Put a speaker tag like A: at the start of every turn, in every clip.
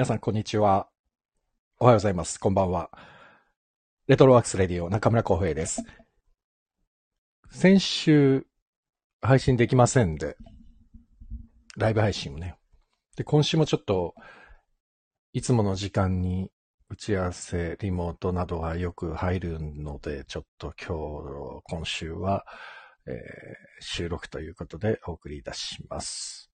A: 皆さん、こんにちは。おはようございます。こんばんは。レトロワークスレディオ中村浩平です。先週、配信できませんで、ライブ配信をね。で、今週もちょっと、いつもの時間に打ち合わせ、リモートなどがよく入るので、ちょっと今日、今週は、えー収録ということでお送りいたします。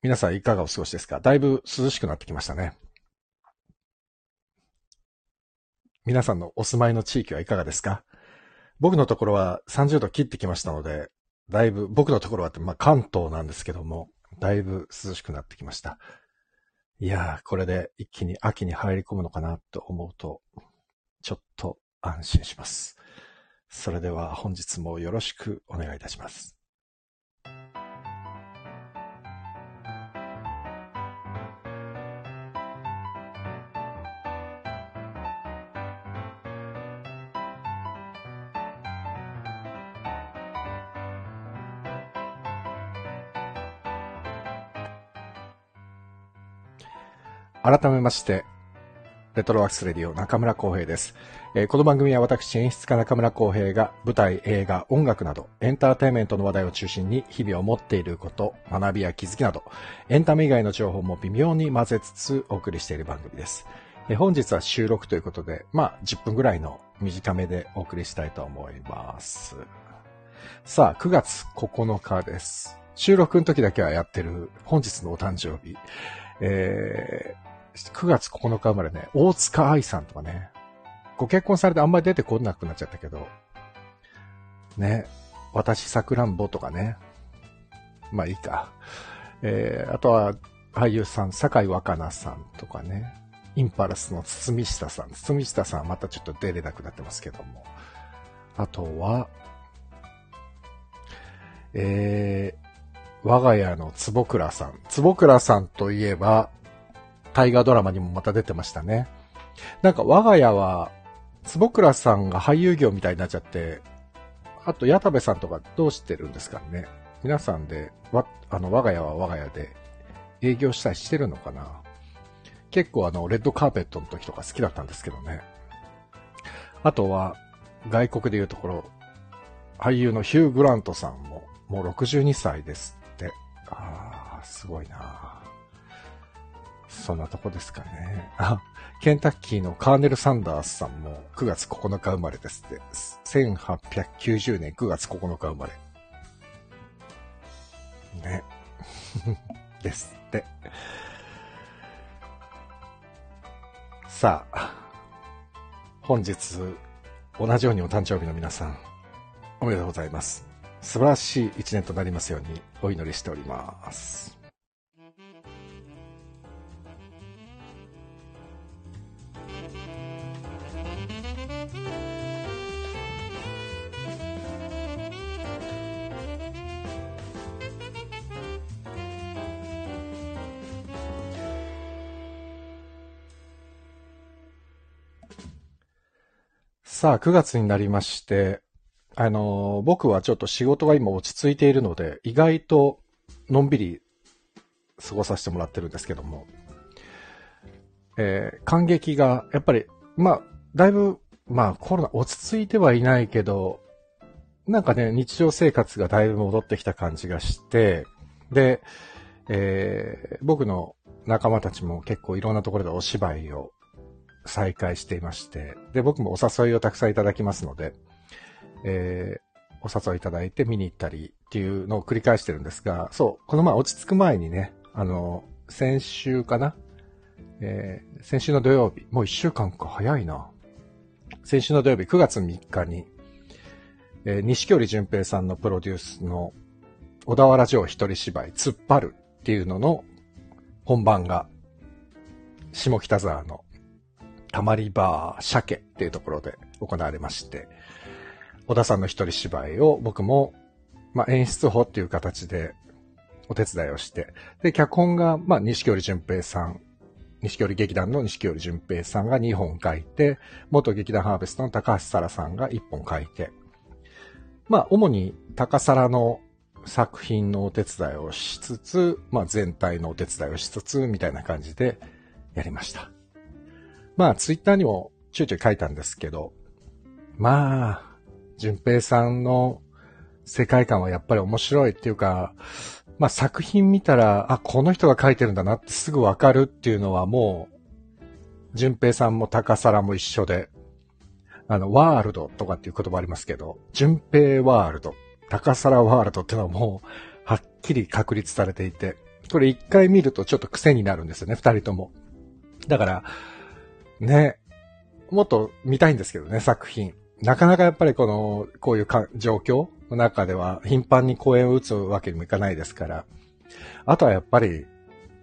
A: 皆さんいかがお過ごしですか？だいぶ涼しくなってきましたね。皆さんのお住まいの地域はいかがですか？僕のところは30度切ってきましたので、だいぶ、僕のところは、まあ関東なんですけども、だいぶ涼しくなってきました。いやー、これで一気に秋に入り込むのかなと思うと、ちょっと安心します。それでは本日もよろしくお願いいたします。改めまして、レトロワークスレディオ中村浩平です。えーこの番組は私演出家中村浩平が舞台、映画、音楽などエンターテイメントの話題を中心に日々を持っていること、学びや気づきなどエンタメ以外の情報も微妙に混ぜつつお送りしている番組です。えー本日は収録ということで、まあ10分ぐらいの短めでお送りしたいと思います。さあ、9月9日です。収録の時だけはやってる本日のお誕生日。えー9月9日生まれね、大塚愛さんとかね、ご結婚されてあんまり出てこなくなっちゃったけど、ね、私さくらんぼとかね、まあいいか。えー、あとは俳優さん、坂井若菜さんとかね、インパルスの堤下さん、堤下さんはまたちょっと出れなくなってますけども、あとは、えー、我が家の坪倉さん。坪倉さんといえば、大河ドラマにもまた出てましたね。なんか我が家は、坪倉さんが俳優業みたいになっちゃって、あと矢田部さんとかどうしてるんですかね。皆さんで、わ、あの、我が家は我が家で営業したりしてるのかな。結構あの、レッドカーペットの時とか好きだったんですけどね。あとは、外国でいうところ、俳優のヒュー・グラントさんも、もう62歳ですって。ああ、すごいなそんなとこですかね。あ、ケンタッキーのカーネル・サンダースさんも9月9日生まれですって。1890年9月9日生まれ。ね。ですって。さあ、本日、同じようにお誕生日の皆さん、おめでとうございます。素晴らしい一年となりますようにお祈りしております。さあ、9月になりまして、あの僕はちょっと仕事が今落ち着いているので、意外とのんびり過ごさせてもらってるんですけども、えー感激が、やっぱり、まあ、だいぶ、まあ、コロナ落ち着いてはいないけど、なんかね、日常生活がだいぶ戻ってきた感じがして、で、えー僕の仲間たちも結構いろんなところでお芝居を再開していまして、で、僕もお誘いをたくさんいただきますので、えーお誘いいただいて見に行ったりっていうのを繰り返してるんですが、そう、この前落ち着く前にね、あの、先週かなえー先週の土曜日、もう一週間か早いな。先週の土曜日、9月3日に、えー西京里淳平さんのプロデュースの小田原城一人芝居、突っ張るっていうのの本番が、下北沢のたまりバー鮭っていうところで行われまして、小田さんの一人芝居を僕も、まあ、演出法っていう形でお手伝いをして、で、脚本が、まあ、西京里淳平さん、西京里劇団の西京里淳平さんが2本書いて、元劇団ハーベストの高橋沙羅さんが1本書いて、まあ、主に高皿の作品のお手伝いをしつつ、まあ全体のお手伝いをしつつ、みたいな感じでやりました。まあツイッターにもちょいちょい書いたんですけど、まあ、淳平さんの世界観はやっぱり面白いっていうか、まあ作品見たら、あ、この人が書いてるんだなってすぐわかるっていうのはもう、淳平さんも高皿も一緒で、あの、ワールドとかっていう言葉ありますけど、淳平ワールド、高皿ワールドっていうのはもう、はっきり確立されていて、これ一回見るとちょっと癖になるんですよね、二人とも。だから、ね、もっと見たいんですけどね、作品。なかなかやっぱりこの、こういう状況の中では頻繁に公演を打つわけにもいかないですから。あとはやっぱり、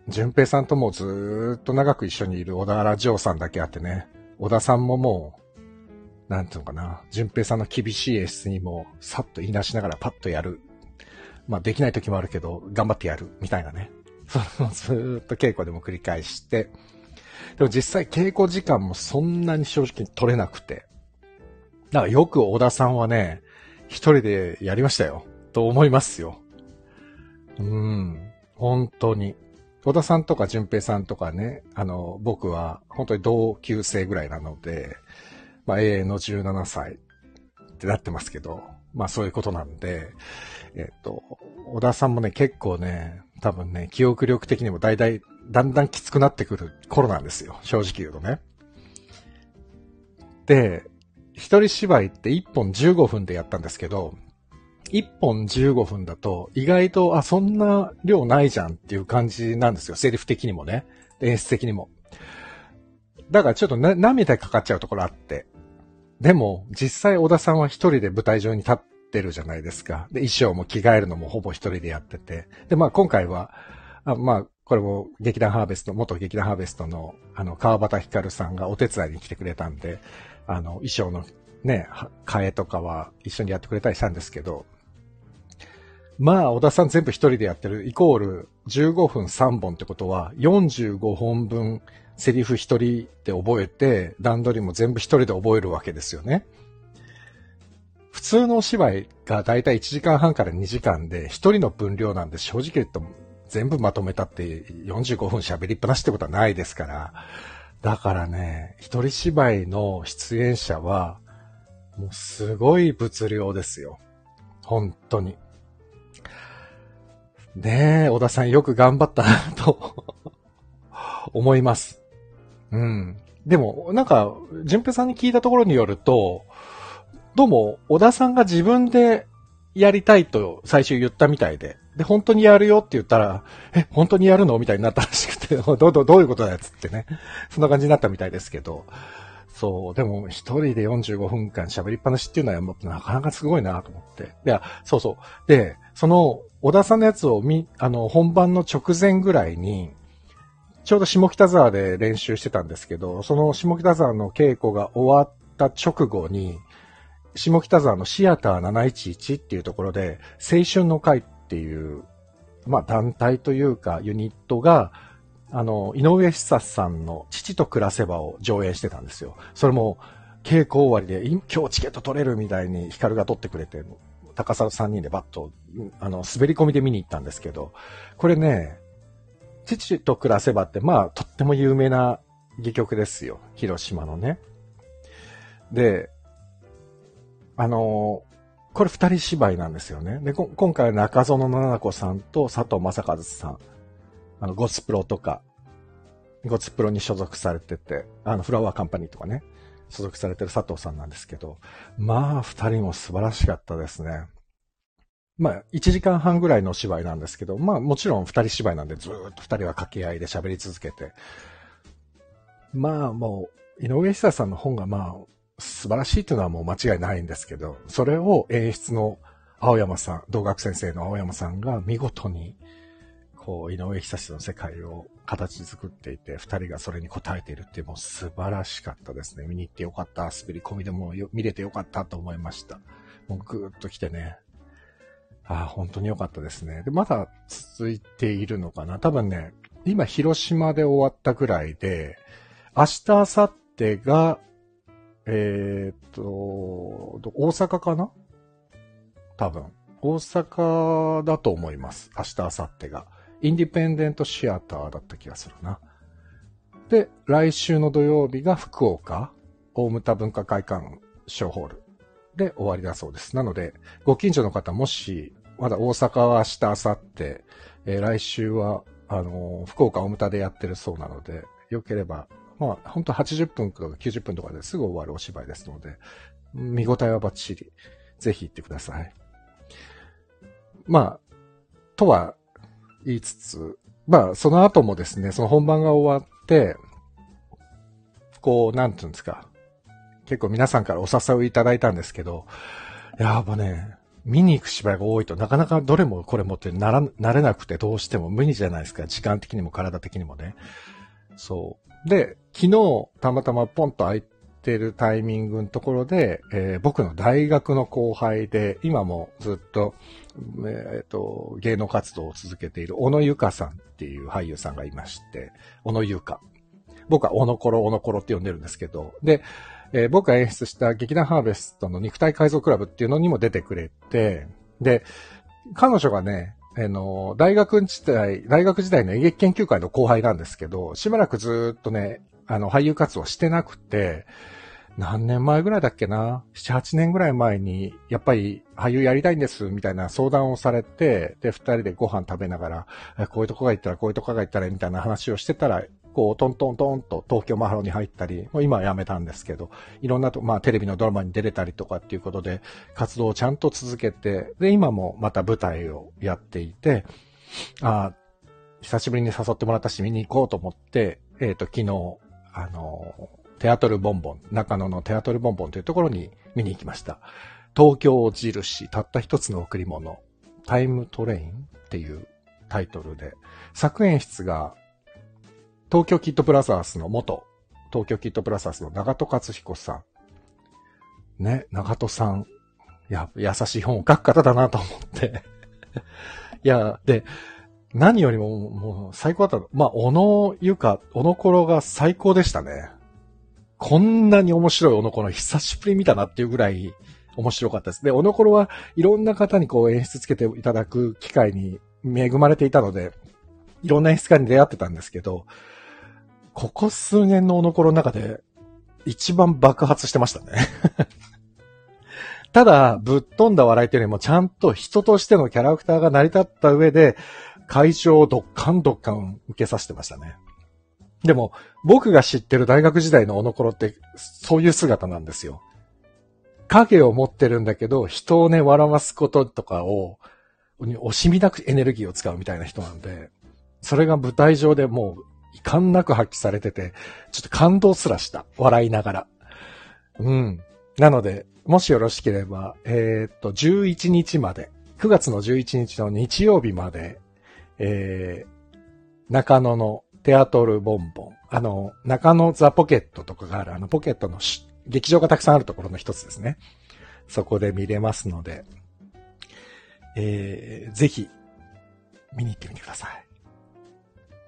A: 淳平さんともずっと長く一緒にいる小田原城さんだけあってね、小田さんももう、なんていうのかな、淳平さんの厳しい演出にも、さっと言い出しながらパッとやる。まあできない時もあるけど、頑張ってやる、みたいなね。そのずっと稽古でも繰り返して、でも実際稽古時間もそんなに正直取れなくて。だからよく小田さんはね、一人でやりましたよ。と思いますよ。うん。本当に。小田さんとか淳平さんとかね、あの、僕は本当に同級生ぐらいなので、まあ、永遠の17歳ってなってますけど、まあそういうことなんで、えっ、と、小田さんもね、結構ね、多分ね、記憶力的にもだいだ、んだんきつくなってくる頃なんですよ。正直言うとね。で、一人芝居って1本15分でやったんですけど、1本15分だと、意外と、あ、そんな量ないじゃんっていう感じなんですよ。セリフ的にもね。演出的にも。だからちょっとな、涙かかっちゃうところあって。でも、実際小田さんは一人で舞台上に立ってるじゃないですか。で、衣装も着替えるのもほぼ一人でやってて。で、まあ今回は、あまあ、これも劇団ハーベスト、元劇団ハーベストの、あの、川端光さんがお手伝いに来てくれたんで、あの、衣装のね、替えとかは一緒にやってくれたりしたんですけど、まあ、小田さん全部一人でやってる、イコール15分3本ってことは、45本分セリフ一人で覚えて、段取りも全部一人で覚えるわけですよね。普通のお芝居がだいたい1時間半から2時間で、一人の分量なんで正直言って全部まとめたって45分喋りっぱなしってことはないですから。だからね、一人芝居の出演者は、もうすごい物量ですよ。本当に。ねえ、小田さんよく頑張ったなと思います。うん。でも、なんか、淳平さんに聞いたところによると、どうも、小田さんが自分でやりたいと最初言ったみたいで、で、本当にやるよって言ったら、え、本当にやるのみたいになったらしくて、どう、どう、どういうことだよつってね。そんな感じになったみたいですけど、そう、でも一人で45分間喋りっぱなしっていうのはなかなかすごいなと思って。いや、そうそう。で、その、小田さんのやつを見、あの、本番の直前ぐらいに、ちょうど下北沢で練習してたんですけど、その下北沢の稽古が終わった直後に、下北沢のシアター711っていうところで、青春の会っていう、まあ団体というかユニットが、あの、井上久さんの父と暮らせばを上映してたんですよ。それも、稽古終わりで、今日チケット取れるみたいにヒカルが取ってくれて、高さ3人でバッと、あの、滑り込みで見に行ったんですけど、これね、父と暮らせばって、まあ、とっても有名な戯曲ですよ。広島のね。で、あの、これ二人芝居なんですよね。で、今回は中園七々子さんと佐藤正和さん。あの、ゴスプロとか、ゴスプロに所属されてて、あの、フラワーカンパニーとかね、所属されてる佐藤さんなんですけど、まあ、二人も素晴らしかったですね。まあ、1時間半ぐらいの芝居なんですけど、まあ、もちろん二人芝居なんでずっと二人は掛け合いで喋り続けて、まあ、もう、井上久さんの本がまあ、素晴らしいというのはもう間違いないんですけど、それを演出の青山さん、同学先生の青山さんが見事にこう、井上久志の世界を形作っていて、二人がそれに応えているっていう、もう素晴らしかったですね。見に行ってよかった。滑り込みでも見れてよかったと思いました。もうぐーっと来てね。ああ、本当によかったですね。で、まだ続いているのかな多分ね、今広島で終わったぐらいで、明日、明後日が、えー、っと、大阪かな？多分。大阪だと思います。明日、明後日が。インディペンデントシアターだった気がするな。で、来週の土曜日が福岡、大牟田文化会館小ホールで終わりだそうです。なので、ご近所の方もし、まだ大阪は明日、明後日、えー来週は、あのー福岡大牟田でやってるそうなので、よければ、まあ、本当80分とか90分とかですぐ終わるお芝居ですので、見応えはバッチリ。ぜひ行ってください。まあ、とは言いつつ、まあ、その後もですね、その本番が終わって、こう、なんていうんですか。結構皆さんからお誘いいただいたんですけど、やっぱね、見に行く芝居が多いとなかなかどれもこれもってなら、なれなくてどうしても無理じゃないですか。時間的にも体的にもね。そう。で、昨日たまたまポンと空いてるタイミングのところで、えー僕の大学の後輩で、今もずっと、えっ、と、芸能活動を続けている小野ゆかさんっていう俳優さんがいまして、小野ゆか。僕は小野コロ、小野コロって呼んでるんですけど、で、えー僕が演出した劇団ハーベストの肉体改造クラブっていうのにも出てくれて、で、彼女がね、あの、大学時代、大学時代の演劇研究会の後輩なんですけど、しばらくずっとね、あの、俳優活動してなくて、何年前ぐらいだっけな ?7、8年ぐらい前に、やっぱり俳優やりたいんです、みたいな相談をされて、で、二人でご飯食べながら、こういうとこが行ったら、こういうとこが行ったら、みたいな話をしてたら、こう、トントントンと東京マハロに入ったり、もう今は辞めたんですけど、いろんなと、まあテレビのドラマに出れたりとかっていうことで、活動をちゃんと続けて、で、今もまた舞台をやっていて、あ久しぶりに誘ってもらったし見に行こうと思って、えっ、と、昨日、あの、テアトルボンボン、中野のテアトルボンボンというところに見に行きました。東京印、たった一つの贈り物、タイムトレインっていうタイトルで、作演出が、東京キッドプラザースの元、東京キッドプラザースの長戸克彦さん。ね、長戸さん。いや、優しい本を書く方だなと思って。いや、で、何よりも、もう、最高だった。まあ、小野ゆか、小野ころが最高でしたね。こんなに面白い小野ころ久しぶり見たなっていうぐらい面白かったです。で、小野ころはいろんな方にこう演出つけていただく機会に恵まれていたので、いろんな演出家に出会ってたんですけど、ここ数年の小野ころの中で一番爆発してましたね。ただ、ぶっ飛んだ笑いというよりもちゃんと人としてのキャラクターが成り立った上で、会場をドッカンドッカン受けさせてましたね。でも、僕が知ってる大学時代の小野頃って、そういう姿なんですよ。影を持ってるんだけど、人をね、笑わすこととかを、惜しみなくエネルギーを使うみたいな人なんで、それが舞台上でもう、遺憾なく発揮されてて、ちょっと感動すらした。笑いながら。うん。なので、もしよろしければ、えーっと、11日まで、9月の11日の日曜日まで、えー、中野のテアトルボンボン、あの、中野ザポケットとかがある、あのポケットの劇場がたくさんあるところの一つですね。そこで見れますので、えー、ぜひ、見に行ってみてください。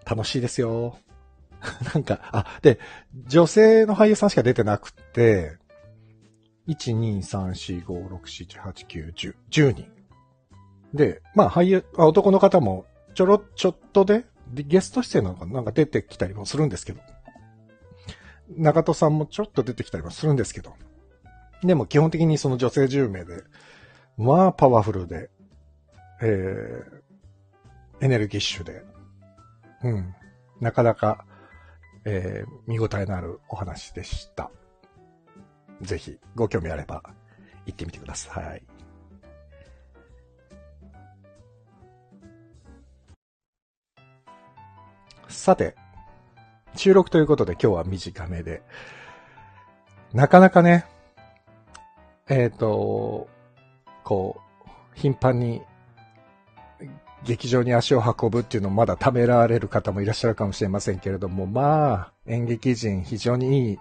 A: 楽しいですよ。なんか、あ、で、女性の俳優さんしか出てなくて、1、2、3、4、5、6、7、8、9、10、10人。で、まあ俳優、あ男の方もちょろ、ちょっとで、ゲスト出演なのかなんか出てきたりもするんですけど。中戸さんもちょっと出てきたりもするんですけど。でも基本的にその女性10名で、まあパワフルで、えー、エネルギッシュで、うん、なかなか、えー、見応えのあるお話でした。ぜひ、ご興味あれば、行ってみてください。さて、収録ということで今日は短めで、なかなかね、えっ、と、こう、頻繁に劇場に足を運ぶっていうのをまだためられる方もいらっしゃるかもしれませんけれども、まあ、演劇人非常にいい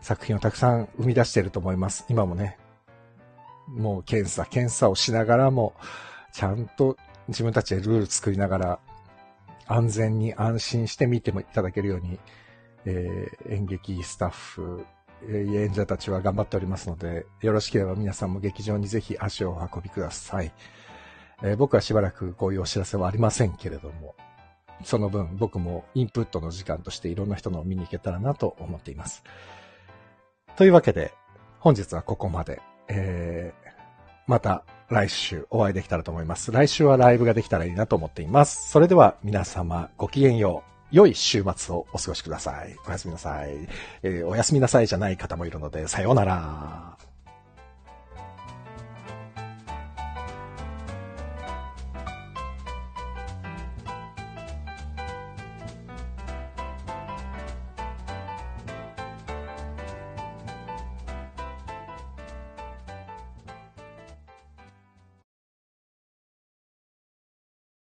A: 作品をたくさん生み出していると思います。今もね、もう検査、検査をしながらも、ちゃんと自分たちでルール作りながら、安全に安心して見てもいただけるように、えー演劇スタッフ、演者たちは頑張っておりますので、よろしければ皆さんも劇場にぜひ足をお運びください。えー僕はしばらくこういうお知らせはありませんけれども、その分僕もインプットの時間としていろんな人のを見に行けたらなと思っています。というわけで、本日はここまで。えー、また来週お会いできたらと思います。来週はライブができたらいいなと思っています。それでは皆様ごきげんよう。良い週末をお過ごしください。おやすみなさい。えーおやすみなさいじゃない方もいるので、さようなら。